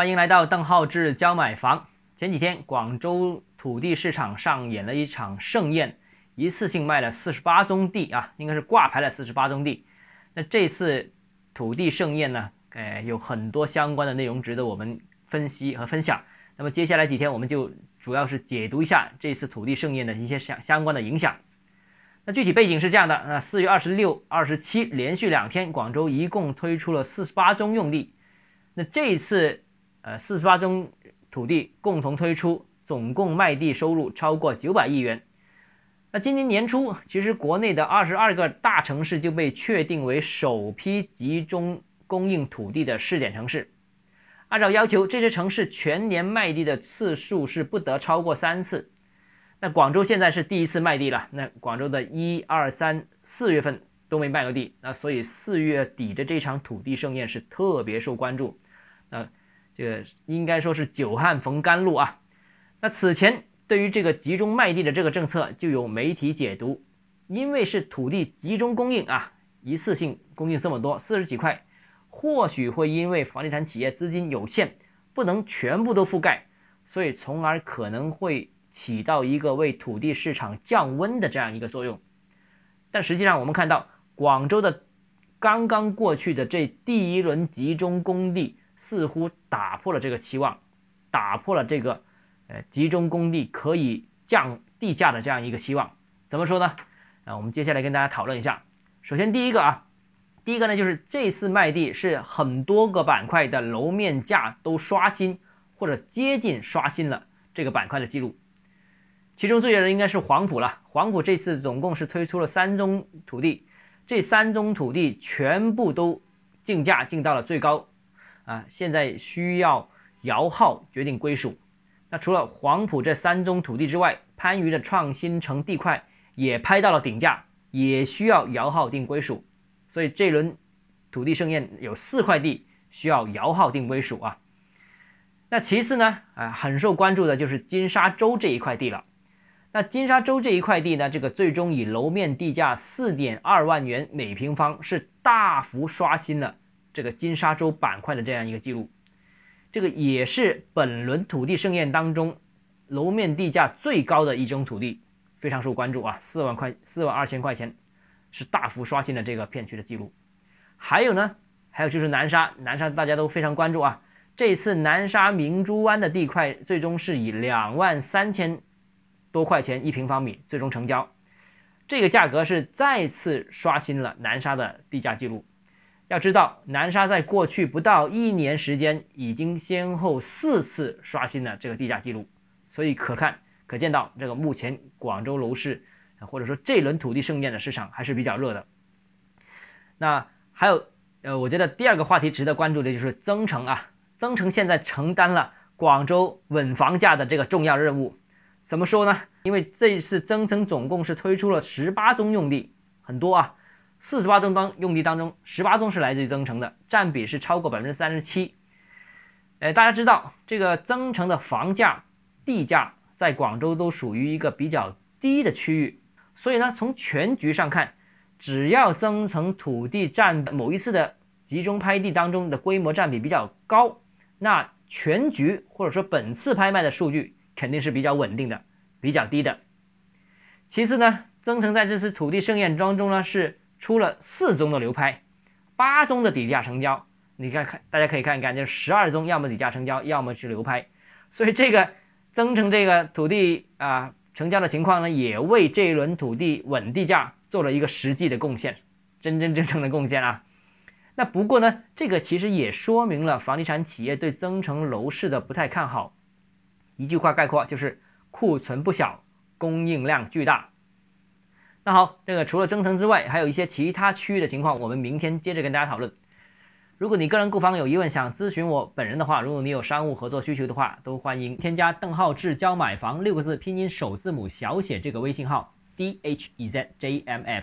欢迎来到邓浩志教买房。前几天广州土地市场上演了一场盛宴，一次性卖了四十八宗地啊，应该是挂牌了四十八宗地。那这次土地盛宴呢，呃，有很多相关的内容值得我们分析和分享。那么接下来几天，我们就主要是解读一下这次土地盛宴的一些相相关的影响。那具体背景是这样的：那四月二十六、二十七连续两天，广州一共推出了四十八宗用地。那这一次，呃，四十八宗土地共同推出，总共卖地收入超过九百亿元。那今年年初，其实国内的二十二个大城市就被确定为首批集中供应土地的试点城市。按照要求，这些城市全年卖地的次数是不得超过三次。那广州现在是第一次卖地了。那广州的一二三四月份都没卖过地，那所以四月底的这场土地盛宴是特别受关注。那这个应该说是久旱逢甘露啊。那此前对于这个集中卖地的这个政策，就有媒体解读，因为是土地集中供应啊，一次性供应这么多四十几块。或许会因为房地产企业资金有限，不能全部都覆盖，所以从而可能会起到一个为土地市场降温的这样一个作用。但实际上，我们看到广州的刚刚过去的这第一轮集中供地，似乎打破了这个期望，打破了这个呃集中供地可以降地价的这样一个期望。怎么说呢？啊，我们接下来跟大家讨论一下。首先，第一个啊。第一个呢，就是这次卖地是很多个板块的楼面价都刷新或者接近刷新了这个板块的记录。其中最热的应该是黄埔了，黄埔这次总共是推出了三宗土地，这三宗土地全部都竞价竞到了最高，啊，现在需要摇号决定归属。那除了黄埔这三宗土地之外，番禺的创新城地块也拍到了顶价，也需要摇号定归属。所以这轮土地盛宴有四块地需要摇号定归属啊。那其次呢，啊，很受关注的就是金沙洲这一块地了。那金沙洲这一块地呢，这个最终以楼面地价四点二万元每平方，是大幅刷新了这个金沙洲板块的这样一个记录。这个也是本轮土地盛宴当中楼面地价最高的一宗土地，非常受关注啊，四万块，四万二千块钱。是大幅刷新了这个片区的记录，还有呢，还有就是南沙，南沙大家都非常关注啊。这次南沙明珠湾的地块最终是以两万三千多块钱一平方米最终成交，这个价格是再次刷新了南沙的地价记录。要知道，南沙在过去不到一年时间，已经先后四次刷新了这个地价记录，所以可看可见到这个目前广州楼市。或者说这轮土地盛宴的市场还是比较热的。那还有，呃，我觉得第二个话题值得关注的就是增城啊，增城现在承担了广州稳房价的这个重要任务。怎么说呢？因为这一次增城总共是推出了十八宗用地，很多啊，四十八宗当用地当中，十八宗是来自于增城的，占比是超过百分之三十七。呃，大家知道这个增城的房价、地价在广州都属于一个比较低的区域。所以呢，从全局上看，只要增城土地占某一次的集中拍地当中的规模占比比较高，那全局或者说本次拍卖的数据肯定是比较稳定的，比较低的。其次呢，增城在这次土地盛宴当中呢，是出了四宗的流拍，八宗的底价成交。你看看，大家可以看一看，就十二宗，要么底价成交，要么是流拍。所以这个增城这个土地啊。成交的情况呢，也为这一轮土地稳地价做了一个实际的贡献，真真正正的贡献啊。那不过呢，这个其实也说明了房地产企业对增城楼市的不太看好。一句话概括就是库存不小，供应量巨大。那好，这个除了增城之外，还有一些其他区域的情况，我们明天接着跟大家讨论。如果你个人购房有疑问，想咨询我本人的话，如果你有商务合作需求的话，都欢迎添加邓浩志教买房六个字拼音首字母小写这个微信号 d h e z j m f。